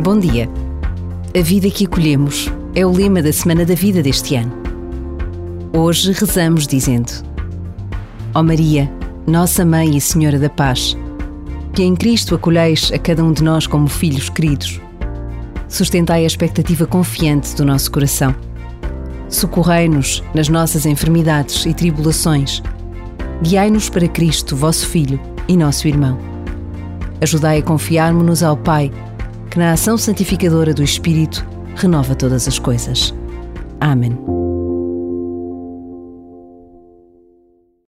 Bom dia. A vida que acolhemos é o lema da Semana da Vida deste ano. Hoje rezamos dizendo: Ó oh Maria, nossa Mãe e Senhora da Paz, que em Cristo acolheis a cada um de nós como filhos queridos. Sustentai a expectativa confiante do nosso coração. Socorrei-nos nas nossas enfermidades e tribulações. Guiai-nos para Cristo, vosso Filho e nosso irmão. Ajudai a confiarmos-nos ao Pai que na ação santificadora do Espírito renova todas as coisas. Amém.